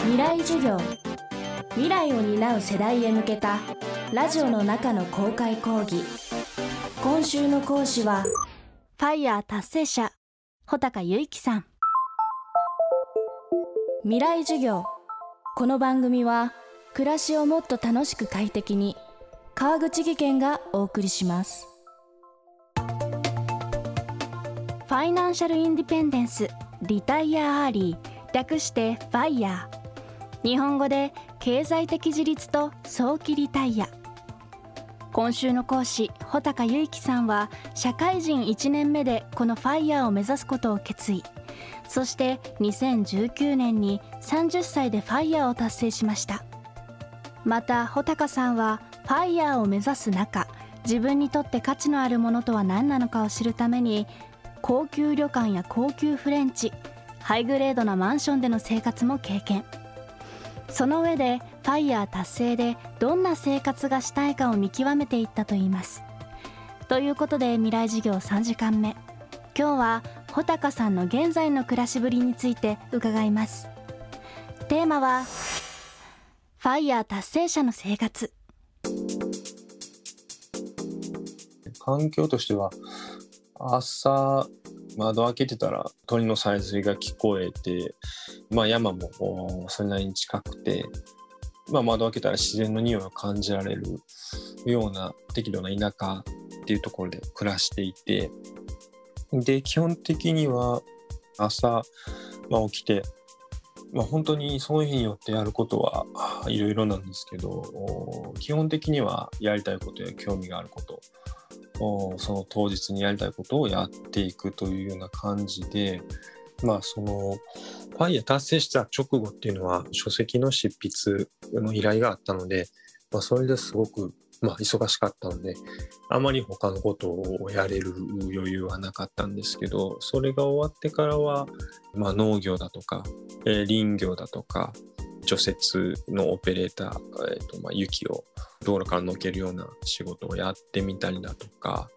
未来授業。未来を担う世代へ向けたラジオの中の公開講義。今週の講師はファイヤー達成者穂高由紀さん。未来授業。この番組は暮らしをもっと楽しく快適に川口義賢がお送りします。ファイナンシャルインディペンデンスリタイアアーリー略してファイヤー。日本語で経済的自立と早期リタイア。今週の講師穂高由紀さんは社会人1年目でこのファイヤーを目指すことを決意。そして2019年に30歳でファイヤーを達成しました。また穂高さんはファイヤーを目指す中自分にとって価値のあるものとは何なのかを知るために高級旅館や高級フレンチハイグレードなマンションでの生活も経験。その上でファイヤー達成でどんな生活がしたいかを見極めていったといいます。ということで未来事業3時間目。今日は穂高さんの現在の暮らしぶりについて伺います。テーマはファイヤー達成者の生活。環境としては朝窓開けてたら鳥のさえずりが聞こえて、まあ、山もそれなりに近くて、まあ、窓開けたら自然の匂いを感じられるような適度な田舎っていうところで暮らしていてで基本的には朝、まあ、起きて、まあ、本当にその日によってやることはいろいろなんですけど基本的にはやりたいことや興味があることその当日にやりたいことをやっていくというような感じで、まあ、そのファイヤ達成した直後っていうのは書籍の執筆の依頼があったので、まあ、それですごく、まあ、忙しかったのであまり他のことをやれる余裕はなかったんですけどそれが終わってからは、まあ、農業だとか、えー、林業だとか除雪のオペレーター、えーとまあ、雪を道路からのけるような仕事をやってみたりだとか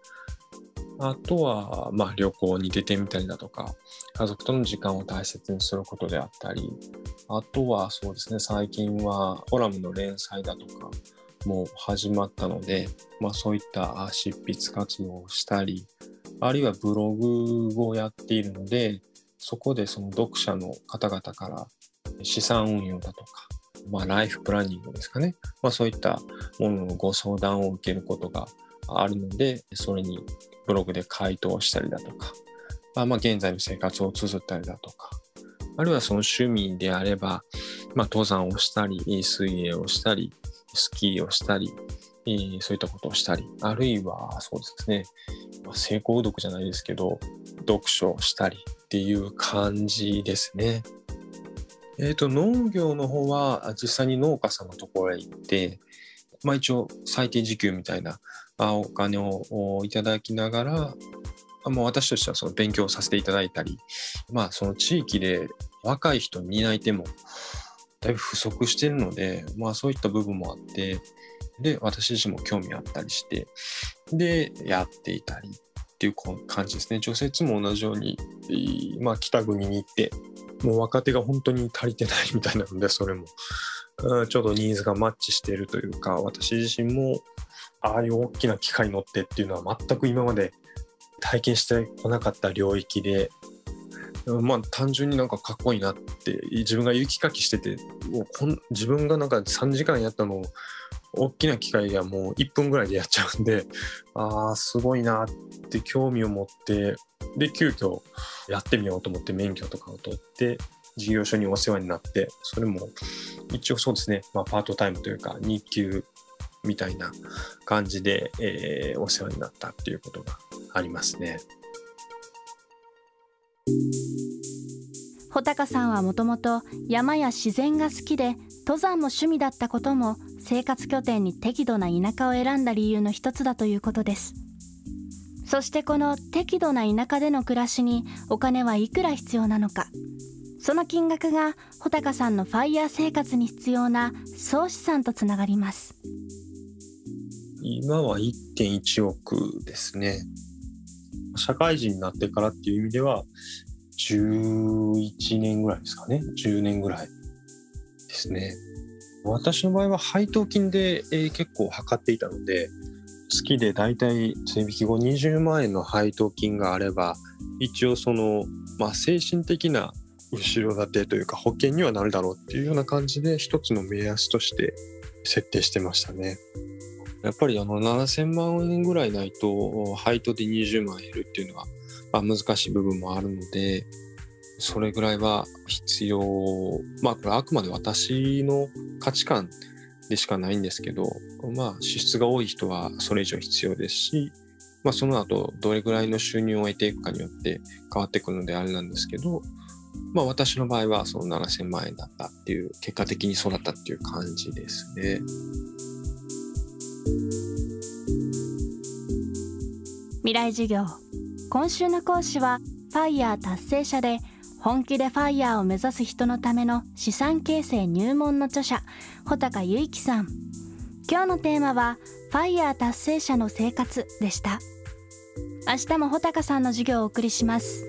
あとは、まあ、旅行に出てみたりだとか家族との時間を大切にすることであったりあとはそうですね最近はコラムの連載だとかも始まったので、まあ、そういった執筆活動をしたりあるいはブログをやっているのでそこでその読者の方々から資産運用だとか、まあ、ライフプランニングですかね、まあ、そういったもののご相談を受けることがあるので、それにブログで回答したりだとか、まあ、ま現在の生活を綴ったりだとか、あるいはその趣味であれば、まあ、登山をしたり、水泳をしたり、スキーをしたり、そういったことをしたり、あるいはそうですね、成功読じゃないですけど、読書をしたりっていう感じですね。えーと、農業の方は実際に農家さんのところへ行って、まあ、一応最低時給みたいなお金をいただきながら、まあ、私としてはその勉強させていただいたり、まあ、その地域で若い人に担い手もだいぶ不足しているので、まあ、そういった部分もあってで私自身も興味あったりしてでやっていたりっていう感じですね。除雪も同じように、まあ、北国に行ってもう若手が本当に足りてないみたいなので、それも、うん、ちょうどニーズがマッチしているというか、私自身も、ああいう大きな機械に乗ってっていうのは全く今まで体験してこなかった領域で、まあ単純になんかかっこいいなって自分が雪かきしてて自分がなんか3時間やったのを大きな機械がもう1分ぐらいでやっちゃうんでああすごいなって興味を持ってで急遽やってみようと思って免許とかを取って事業所にお世話になってそれも一応そうですね、まあ、パートタイムというか日給みたいな感じで、えー、お世話になったっていうことがありますね。穂高さんはもともと山や自然が好きで登山も趣味だったことも生活拠点に適度な田舎を選んだ理由の一つだということです。そしてこの適度な田舎での暮らしにお金はいくら必要なのか。その金額が穂高さんのファイヤー生活に必要な総資産とつながります。今は1.1億ですね。社会人になってからっていう意味では11年ぐらいですかね。10年ぐらいですね。私の場合は配当金で、え、結構測っていたので月でだいたい追引き後20万円の配当金があれば一応その、まあ、精神的な後ろ盾というか保険にはなるだろうっていうような感じで一つの目安として設定してましたね。やっぱりあの7000万円ぐらいないと配当で20万円得るっていうのは、難しい部分もあるのでそれぐらいは必要まあこれあくまで私の価値観でしかないんですけどまあ支出が多い人はそれ以上必要ですしまあその後どれぐらいの収入を得ていくかによって変わってくるのであれなんですけどまあ私の場合はその7000万円だったっていう結果的にそうだったっていう感じですね。未来授業。今週の講師はファイヤー達成者で本気でファイヤーを目指す人のための資産形成入門の著者穂高由紀さん。今日のテーマはファイヤー達成者の生活でした。明日も穂高さんの授業をお送りします。